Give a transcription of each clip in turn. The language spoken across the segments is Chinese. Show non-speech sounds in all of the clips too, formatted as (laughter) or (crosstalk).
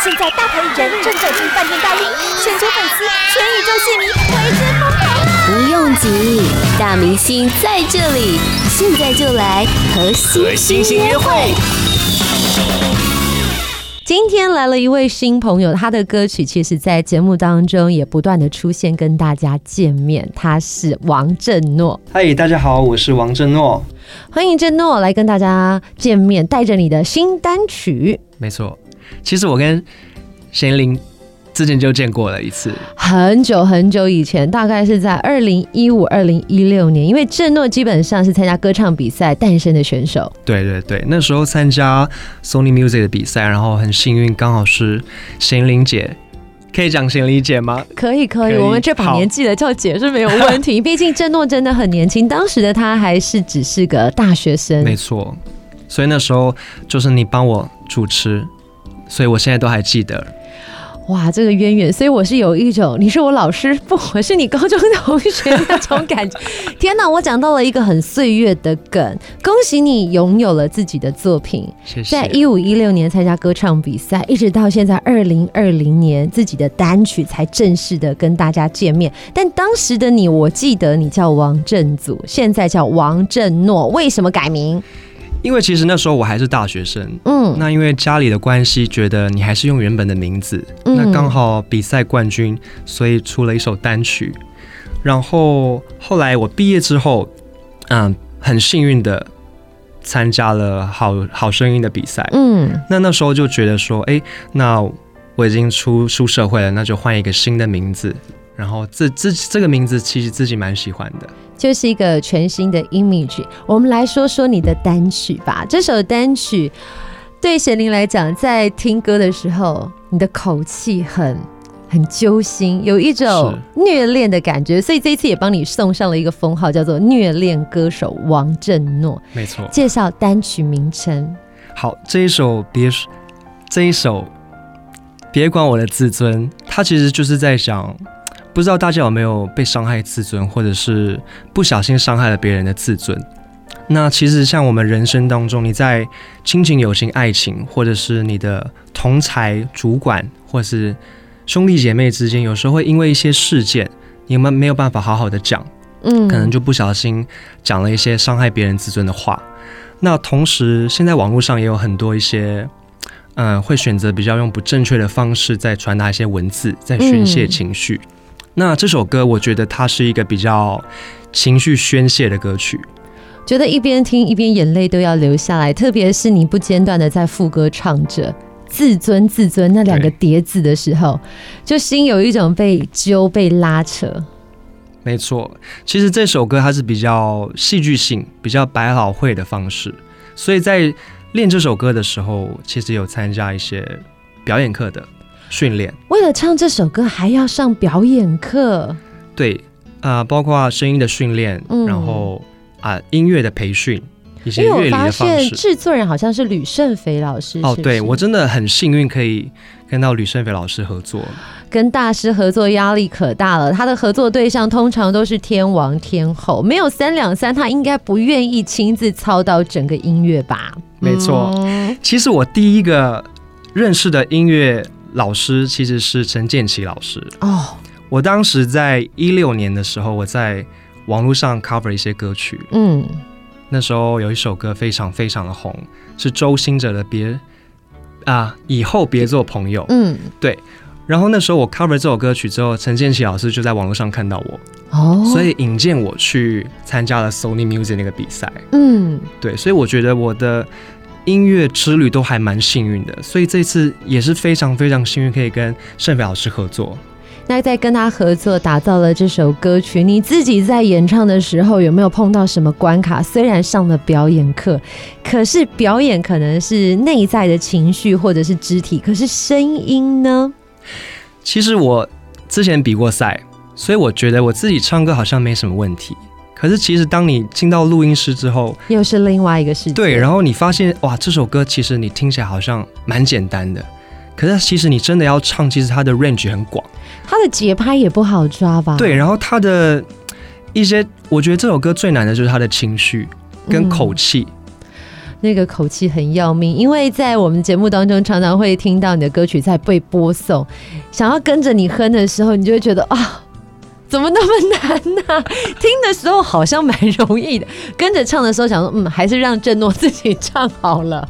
现在大牌艺人正走进饭店大厅，全球粉丝、全宇宙戏迷为之疯狂啊！不用急，大明星在这里，现在就来和星星约会。今天来了一位新朋友，他的歌曲其实，在节目当中也不断的出现，跟大家见面。他是王振诺。嗨，大家好，我是王振诺。欢迎振诺来跟大家见面，带着你的新单曲。没错，其实我跟贤玲之前就见过了一次，很久很久以前，大概是在二零一五、二零一六年。因为郑诺基本上是参加歌唱比赛诞生的选手。对对对，那时候参加 Sony Music 的比赛，然后很幸运，刚好是贤玲姐，可以讲贤玲姐吗？可以可以，我们这把年纪了叫姐是没有问题。毕竟郑诺真的很年轻，当时的他还是只是个大学生。没错，所以那时候就是你帮我主持，所以我现在都还记得。哇，这个渊源，所以我是有一种你是我老师，不，我是你高中同学那种感觉。(laughs) 天哪，我讲到了一个很岁月的梗，恭喜你拥有了自己的作品。谢谢。在一五一六年参加歌唱比赛，一直到现在二零二零年，自己的单曲才正式的跟大家见面。但当时的你，我记得你叫王振祖，现在叫王振诺，为什么改名？因为其实那时候我还是大学生，嗯，那因为家里的关系，觉得你还是用原本的名字，嗯，那刚好比赛冠军，所以出了一首单曲。然后后来我毕业之后，嗯，很幸运的参加了好好声音的比赛，嗯，那那时候就觉得说，哎，那我已经出出社会了，那就换一个新的名字。然后这这这个名字其实自己蛮喜欢的。就是一个全新的 image。我们来说说你的单曲吧。这首单曲对贤玲来讲，在听歌的时候，你的口气很很揪心，有一种虐恋的感觉。所以这一次也帮你送上了一个封号，叫做“虐恋歌手王振诺”。没错。介绍单曲名称。好，这一首别这一首别管我的自尊，它其实就是在讲。不知道大家有没有被伤害自尊，或者是不小心伤害了别人的自尊？那其实像我们人生当中，你在亲情、友情、爱情，或者是你的同才、主管，或是兄弟姐妹之间，有时候会因为一些事件，你们没有办法好好的讲，嗯，可能就不小心讲了一些伤害别人自尊的话。那同时，现在网络上也有很多一些，嗯，会选择比较用不正确的方式在传达一些文字，在宣泄情绪。嗯那这首歌，我觉得它是一个比较情绪宣泄的歌曲，觉得一边听一边眼泪都要流下来，特别是你不间断的在副歌唱着“自尊自尊”那两个叠字的时候，就心有一种被揪、被拉扯。没错，其实这首歌它是比较戏剧性、比较百老汇的方式，所以在练这首歌的时候，其实有参加一些表演课的。训练，为了唱这首歌还要上表演课。对，啊、呃，包括声音的训练，嗯、然后啊、呃，音乐的培训，一些乐理的方式。因为我发现制作人好像是吕胜斐老师。哦，对，我真的很幸运可以跟到吕胜斐老师合作。跟大师合作压力可大了，他的合作对象通常都是天王天后，没有三两三，他应该不愿意亲自操刀整个音乐吧？没错，嗯、其实我第一个认识的音乐。老师其实是陈建奇老师哦。Oh. 我当时在一六年的时候，我在网络上 cover 一些歌曲。嗯，那时候有一首歌非常非常的红，是周兴哲的别《啊以后别做朋友》。嗯，对。然后那时候我 cover 这首歌曲之后，陈建奇老师就在网络上看到我哦，oh. 所以引荐我去参加了 Sony Music 那个比赛。嗯，对。所以我觉得我的。音乐之旅都还蛮幸运的，所以这次也是非常非常幸运，可以跟盛斐老师合作。那在跟他合作打造了这首歌曲，你自己在演唱的时候有没有碰到什么关卡？虽然上了表演课，可是表演可能是内在的情绪或者是肢体，可是声音呢？其实我之前比过赛，所以我觉得我自己唱歌好像没什么问题。可是，其实当你进到录音室之后，又是另外一个世界。对，然后你发现，哇，这首歌其实你听起来好像蛮简单的，可是其实你真的要唱，其实它的 range 很广，它的节拍也不好抓吧？对，然后它的一些，我觉得这首歌最难的就是它的情绪跟口气。嗯那个口气很要命，因为在我们节目当中常常会听到你的歌曲在被播送，想要跟着你哼的时候，你就会觉得啊，怎么那么难呢、啊？(laughs) 听的时候好像蛮容易的，跟着唱的时候想说，嗯，还是让郑诺自己唱好了。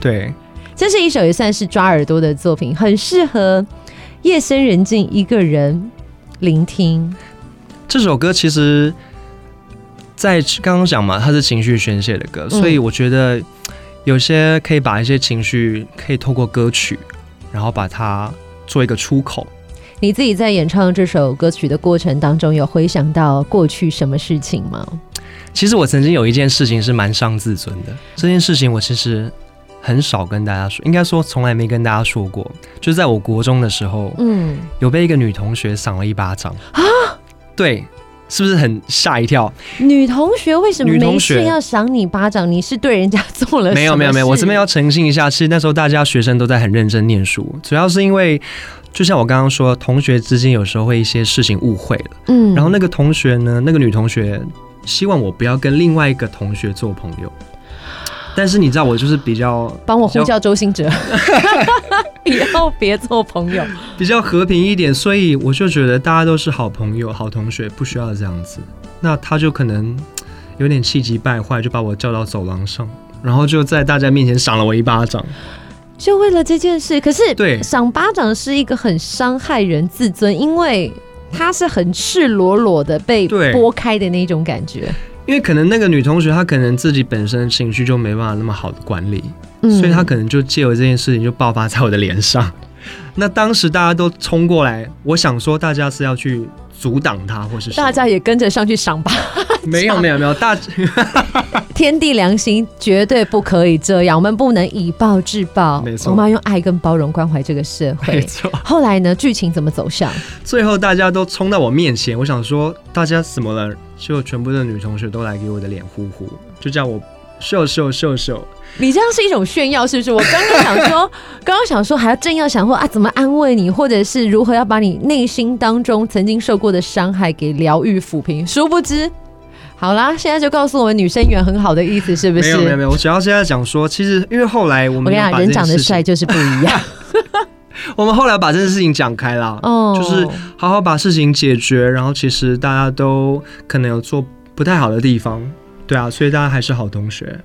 对，这是一首也算是抓耳朵的作品，很适合夜深人静一个人聆听。这首歌其实。在刚刚讲嘛，它是情绪宣泄的歌，所以我觉得有些可以把一些情绪可以透过歌曲，然后把它做一个出口。你自己在演唱这首歌曲的过程当中，有回想到过去什么事情吗？其实我曾经有一件事情是蛮伤自尊的，这件事情我其实很少跟大家说，应该说从来没跟大家说过。就在我国中的时候，嗯，有被一个女同学赏了一巴掌啊，对。是不是很吓一跳？女同学为什么没事要赏你巴掌？你是对人家做了？没有没有没有，我这边要澄清一下，其实那时候大家学生都在很认真念书，主要是因为就像我刚刚说，同学之间有时候会一些事情误会了，嗯，然后那个同学呢，那个女同学希望我不要跟另外一个同学做朋友。但是你知道我就是比较帮我呼叫周星哲，(laughs) (laughs) 以后别做朋友，(laughs) 比较和平一点，所以我就觉得大家都是好朋友、好同学，不需要这样子。那他就可能有点气急败坏，就把我叫到走廊上，然后就在大家面前赏了我一巴掌，就为了这件事。可是对，赏巴掌是一个很伤害人自尊，因为他是很赤裸裸的被剥开的那种感觉。因为可能那个女同学她可能自己本身情绪就没办法那么好的管理，嗯，所以他可能就借由这件事情就爆发在我的脸上。(laughs) 那当时大家都冲过来，我想说大家是要去阻挡他，或是大家也跟着上去赏吧。(laughs) 没有 (laughs) 没有没有，大天地良心绝对不可以这样，我们不能以暴制暴，没错，我们要用爱跟包容关怀这个社会。没错。后来呢，剧情怎么走向？最后大家都冲到我面前，我想说大家怎么了？就全部的女同学都来给我的脸呼呼，就叫我秀秀秀秀。你这样是一种炫耀，是不是？我刚刚想说，(laughs) 刚刚想说还要正要想说啊，怎么安慰你，或者是如何要把你内心当中曾经受过的伤害给疗愈抚平，殊不知。好啦，现在就告诉我们女生缘很好的意思是不是？没有没有没有，我主要现在讲说，其实因为后来我们我跟你讲，人长得帅就是不一样。(laughs) 我们后来把这件事情讲开了，哦，就是好好把事情解决，然后其实大家都可能有做不太好的地方，对啊，所以大家还是好同学。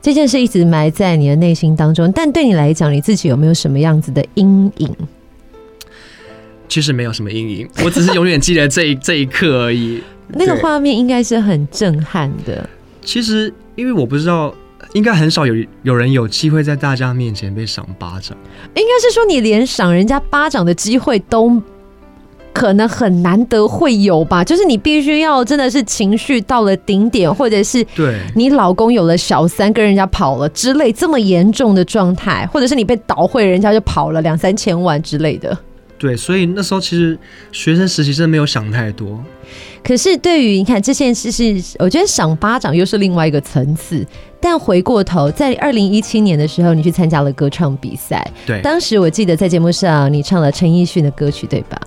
这件事一直埋在你的内心当中，但对你来讲，你自己有没有什么样子的阴影？其实没有什么阴影，我只是永远记得这一这一刻而已。(laughs) 那个画面应该是很震撼的。其实，因为我不知道，应该很少有有人有机会在大家面前被赏巴掌。应该是说，你连赏人家巴掌的机会都可能很难得会有吧？就是你必须要真的是情绪到了顶点，或者是对你老公有了小三跟人家跑了之类这么严重的状态，或者是你被倒会，人家就跑了两三千万之类的。对，所以那时候其实学生时期真的没有想太多。可是对于你看这件事是，我觉得赏巴掌又是另外一个层次。但回过头，在二零一七年的时候，你去参加了歌唱比赛。对，当时我记得在节目上你唱了陈奕迅的歌曲，对吧？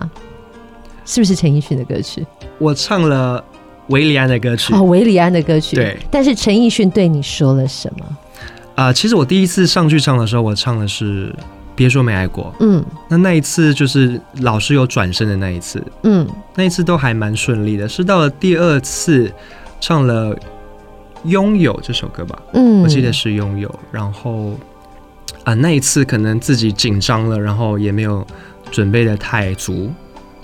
是不是陈奕迅的歌曲？我唱了韦礼安的歌曲。哦，韦礼安的歌曲。对。但是陈奕迅对你说了什么？啊、呃，其实我第一次上去唱的时候，我唱的是。别说没爱过，嗯，那那一次就是老师有转身的那一次，嗯，那一次都还蛮顺利的，是到了第二次唱了《拥有》这首歌吧，嗯，我记得是《拥有》，然后啊那一次可能自己紧张了，然后也没有准备的太足，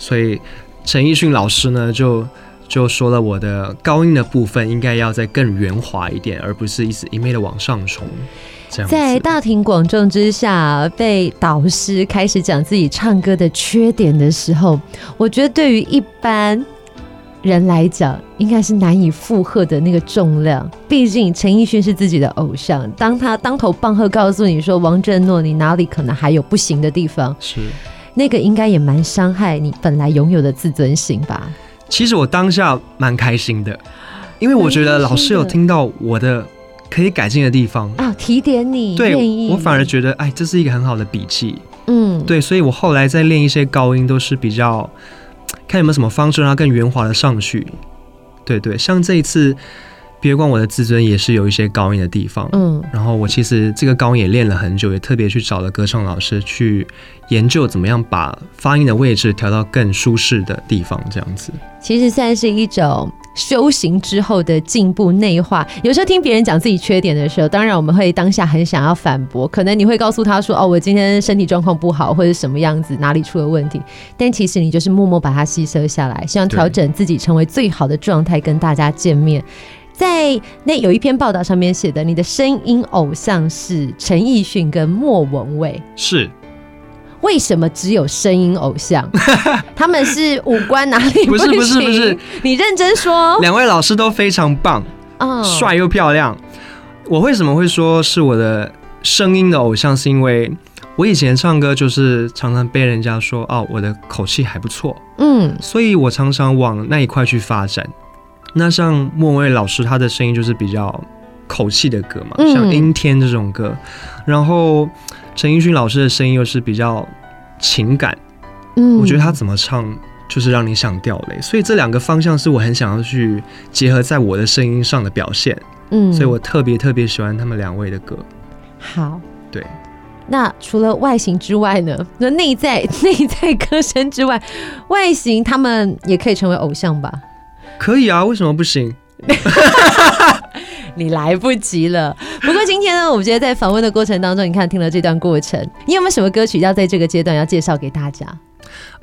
所以陈奕迅老师呢就就说了我的高音的部分应该要再更圆滑一点，而不是一直一味的往上冲。在大庭广众之下被导师开始讲自己唱歌的缺点的时候，我觉得对于一般人来讲，应该是难以负荷的那个重量。毕竟陈奕迅是自己的偶像，当他当头棒喝告诉你说：“王振诺，你哪里可能还有不行的地方？”是那个应该也蛮伤害你本来拥有的自尊心吧？其实我当下蛮开心的，因为我觉得老师有听到我的。可以改进的地方啊，提点你。对，我反而觉得，哎，这是一个很好的笔记。嗯，对，所以我后来在练一些高音，都是比较看有没有什么方式让它更圆滑的上去。对对，像这一次别管我的自尊也是有一些高音的地方，嗯，然后我其实这个高音也练了很久，也特别去找了歌唱老师去研究怎么样把发音的位置调到更舒适的地方，这样子。其实算是一种修行之后的进步内化。有时候听别人讲自己缺点的时候，当然我们会当下很想要反驳，可能你会告诉他说：“哦，我今天身体状况不好，或者什么样子，哪里出了问题。”但其实你就是默默把它吸收下来，希望调整自己成为最好的状态，跟大家见面。在那有一篇报道上面写的，你的声音偶像是陈奕迅跟莫文蔚，是为什么只有声音偶像？(laughs) 他们是五官哪里不是不是不是，你认真说。两位老师都非常棒，嗯，帅又漂亮。我为什么会说是我的声音的偶像？是因为我以前唱歌就是常常被人家说哦，我的口气还不错，嗯，所以我常常往那一块去发展。那像莫文蔚老师，他的声音就是比较口气的歌嘛，像《阴天》这种歌。然后陈奕迅老师的声音又是比较情感，嗯，我觉得他怎么唱就是让你想掉泪。所以这两个方向是我很想要去结合在我的声音上的表现，嗯，所以我特别特别喜欢他们两位的歌。好，对。那除了外形之外呢？那内在 (laughs) 内在歌声之外，外形他们也可以成为偶像吧？可以啊，为什么不行？(laughs) 你来不及了。不过今天呢，我觉得在访问的过程当中，你看听了这段过程，你有没有什么歌曲要在这个阶段要介绍给大家？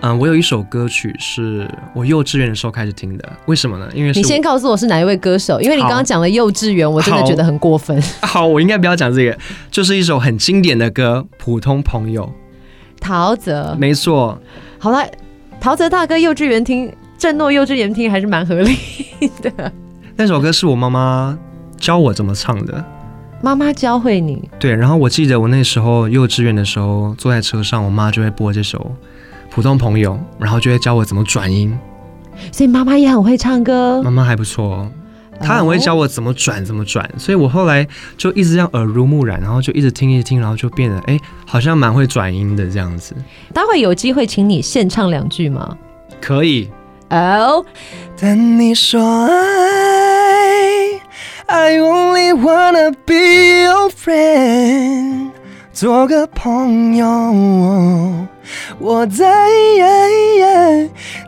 嗯，我有一首歌曲是我幼稚园的时候开始听的。为什么呢？因为你先告诉我是哪一位歌手，因为你刚刚讲了幼稚园，我真的觉得很过分。好，(laughs) 好，我应该不要讲这个，就是一首很经典的歌，《普通朋友》。(laughs) 陶喆，没错。好了，陶喆大哥，幼稚园听。震诺幼稚园听还是蛮合理的。那首歌是我妈妈教我怎么唱的。妈妈教会你？对。然后我记得我那时候幼稚园的时候，坐在车上，我妈就会播这首《普通朋友》，然后就会教我怎么转音。所以妈妈也很会唱歌。妈妈还不错，她很会教我怎么转，怎么转。所以我后来就一直这样耳濡目染，然后就一直听，一直听，然后就变得哎、欸，好像蛮会转音的这样子。待会有机会请你献唱两句吗？可以。哦，oh. 等你说爱，I only wanna be your friend，做个朋友，我在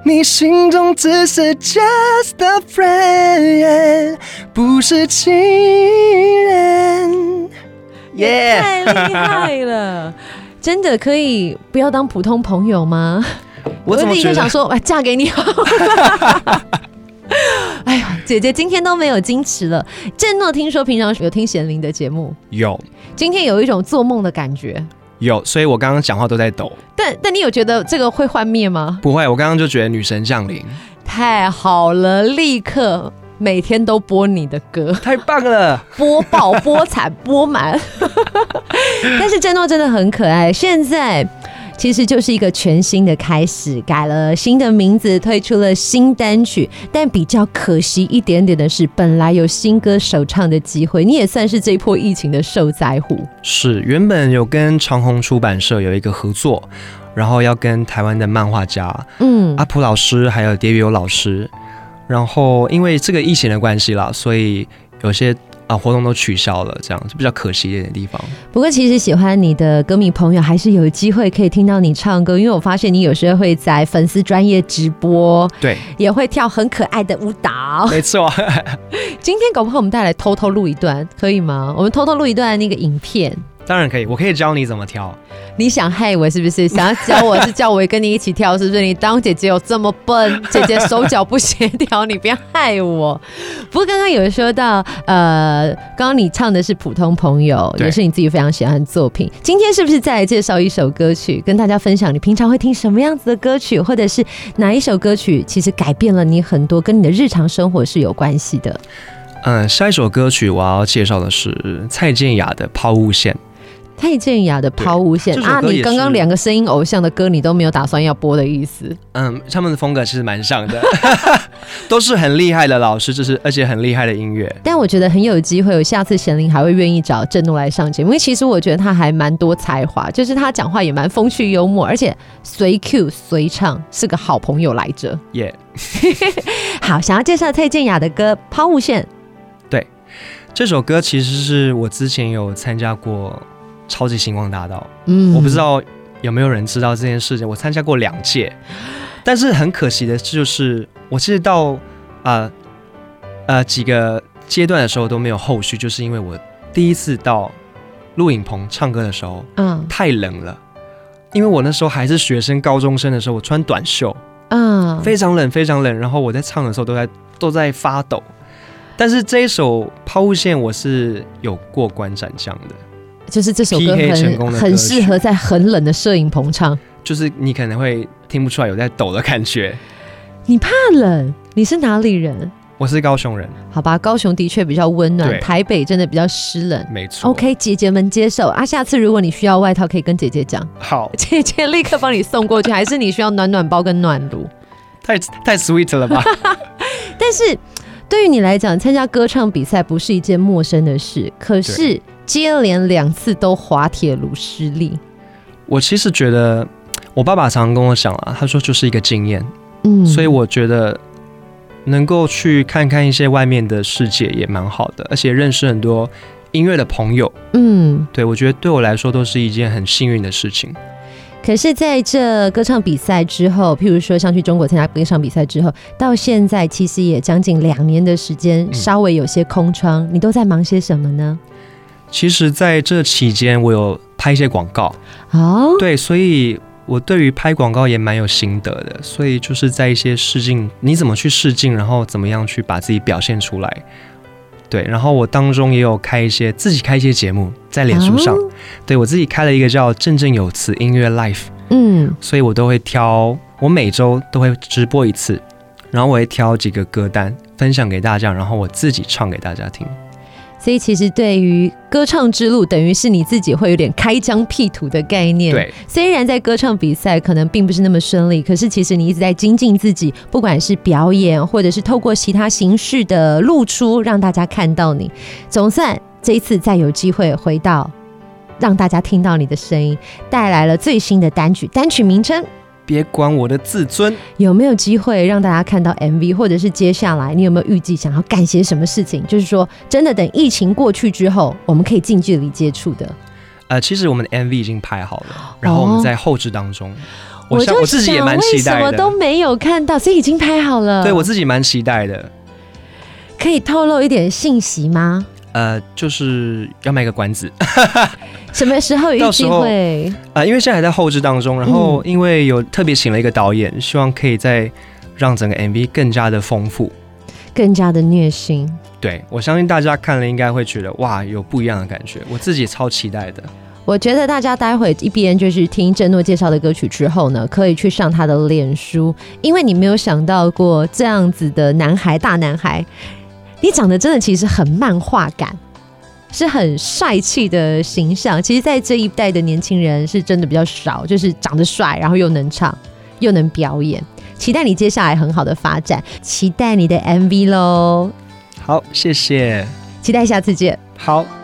你心中只是 just a friend，不是情人。耶，太厉害了，真的可以不要当普通朋友吗？我就立刻想说，哎，嫁给你好。(laughs) 哎呀，姐姐今天都没有矜持了。振诺听说平常有听贤玲的节目，有。今天有一种做梦的感觉，有。所以我刚刚讲话都在抖。但但你有觉得这个会幻灭吗？不会，我刚刚就觉得女神降临。太好了，立刻每天都播你的歌，太棒了，播报、播惨、播满。(laughs) 但是振诺真的很可爱，现在。其实就是一个全新的开始，改了新的名字，推出了新单曲。但比较可惜一点点的是，本来有新歌首唱的机会，你也算是这一波疫情的受灾户。是，原本有跟长虹出版社有一个合作，然后要跟台湾的漫画家，嗯，阿普老师还有蝶友老师，然后因为这个疫情的关系啦，所以有些。啊，活动都取消了，这样就比较可惜一点的地方。不过，其实喜欢你的歌迷朋友还是有机会可以听到你唱歌，因为我发现你有时候会在粉丝专业直播，对，也会跳很可爱的舞蹈。没错，(laughs) (laughs) 今天搞不好我们再来偷偷录一段，可以吗？我们偷偷录一段那个影片。当然可以，我可以教你怎么跳。你想害我是不是？想要教我是叫我跟你一起跳，是不是？你当姐姐有这么笨？姐姐手脚不协调，你不要害我。不过刚刚有说到，呃，刚刚你唱的是普通朋友，也是你自己非常喜欢的作品。今天是不是再来介绍一首歌曲，跟大家分享？你平常会听什么样子的歌曲，或者是哪一首歌曲其实改变了你很多，跟你的日常生活是有关系的？嗯，下一首歌曲我要介绍的是蔡健雅的《抛物线》。蔡健雅的抛物线啊，你刚刚两个声音偶像的歌，你都没有打算要播的意思？嗯，他们的风格其实蛮像的，(laughs) 都是很厉害的老师，就是而且很厉害的音乐。但我觉得很有机会，有下次贤玲还会愿意找郑诺来上节目，因为其实我觉得他还蛮多才华，就是他讲话也蛮风趣幽默，而且随 Q 随唱，是个好朋友来着。耶，(laughs) 好，想要介绍蔡健雅的歌《抛物线》。对。这首歌其实是我之前有参加过超级星光大道，嗯，我不知道有没有人知道这件事情。我参加过两届，但是很可惜的就是，我其实到呃呃几个阶段的时候都没有后续，就是因为我第一次到录影棚唱歌的时候，嗯，太冷了，因为我那时候还是学生，高中生的时候，我穿短袖，嗯，非常冷，非常冷。然后我在唱的时候都在都在发抖。但是这一首《抛物线》我是有过关斩将的，就是这首歌 PK 成很很适合在很冷的摄影棚唱。就是你可能会听不出来有在抖的感觉。你怕冷？你是哪里人？我是高雄人，好吧，高雄的确比较温暖，对台北真的比较湿冷。没错。OK，姐姐们接受啊。下次如果你需要外套，可以跟姐姐讲，好，(laughs) 姐姐立刻帮你送过去。还是你需要暖暖包跟暖炉？太太 sweet 了吧？(laughs) 但是对于你来讲，参加歌唱比赛不是一件陌生的事。可是接连两次都滑铁卢失利，我其实觉得，我爸爸常常跟我讲啊，他说就是一个经验，嗯，所以我觉得能够去看看一些外面的世界也蛮好的，而且认识很多音乐的朋友，嗯，对我觉得对我来说都是一件很幸运的事情。可是在这歌唱比赛之后，譬如说像去中国参加歌唱比赛之后，到现在其实也将近两年的时间，嗯。稍微有些空窗，你都在忙些什么呢？其实在这期间，我有拍一些广告，哦，对，所以我对于拍广告也蛮有心得的。所以就是在一些试镜，你怎么去试镜，然后怎么样去把自己表现出来。对，然后我当中也有开一些自己开一些节目在脸书上，哦对我自己开了一个叫“振振有词音乐 Life”，嗯，所以我都会挑，我每周都会直播一次，然后我会挑几个歌单分享给大家，然后我自己唱给大家听。所以其实对于歌唱之路，等于是你自己会有点开疆辟土的概念。对，虽然在歌唱比赛可能并不是那么顺利，可是其实你一直在精进自己，不管是表演，或者是透过其他形式的露出，让大家看到你。总算这一次再有机会回到，让大家听到你的声音，带来了最新的单曲，单曲名称。别管我的自尊。有没有机会让大家看到 MV，或者是接下来你有没有预计想要干些什么事情？就是说，真的等疫情过去之后，我们可以近距离接触的。呃，其实我们的 MV 已经拍好了，然后我们在后置当中。我就想我自己也蛮期待的，什么都没有看到，所以已经拍好了。对我自己蛮期待的。可以透露一点信息吗？呃，就是要卖个关子。(laughs) 什么时候有机会？呃，因为现在还在后置当中，然后因为有特别请了一个导演，嗯、希望可以再让整个 MV 更加的丰富，更加的虐心。对，我相信大家看了应该会觉得哇，有不一样的感觉。我自己超期待的。我觉得大家待会一边就是听郑诺介绍的歌曲之后呢，可以去上他的脸书，因为你没有想到过这样子的男孩，大男孩。你长得真的其实很漫画感，是很帅气的形象。其实，在这一代的年轻人是真的比较少，就是长得帅，然后又能唱，又能表演。期待你接下来很好的发展，期待你的 MV 喽。好，谢谢，期待下次见。好。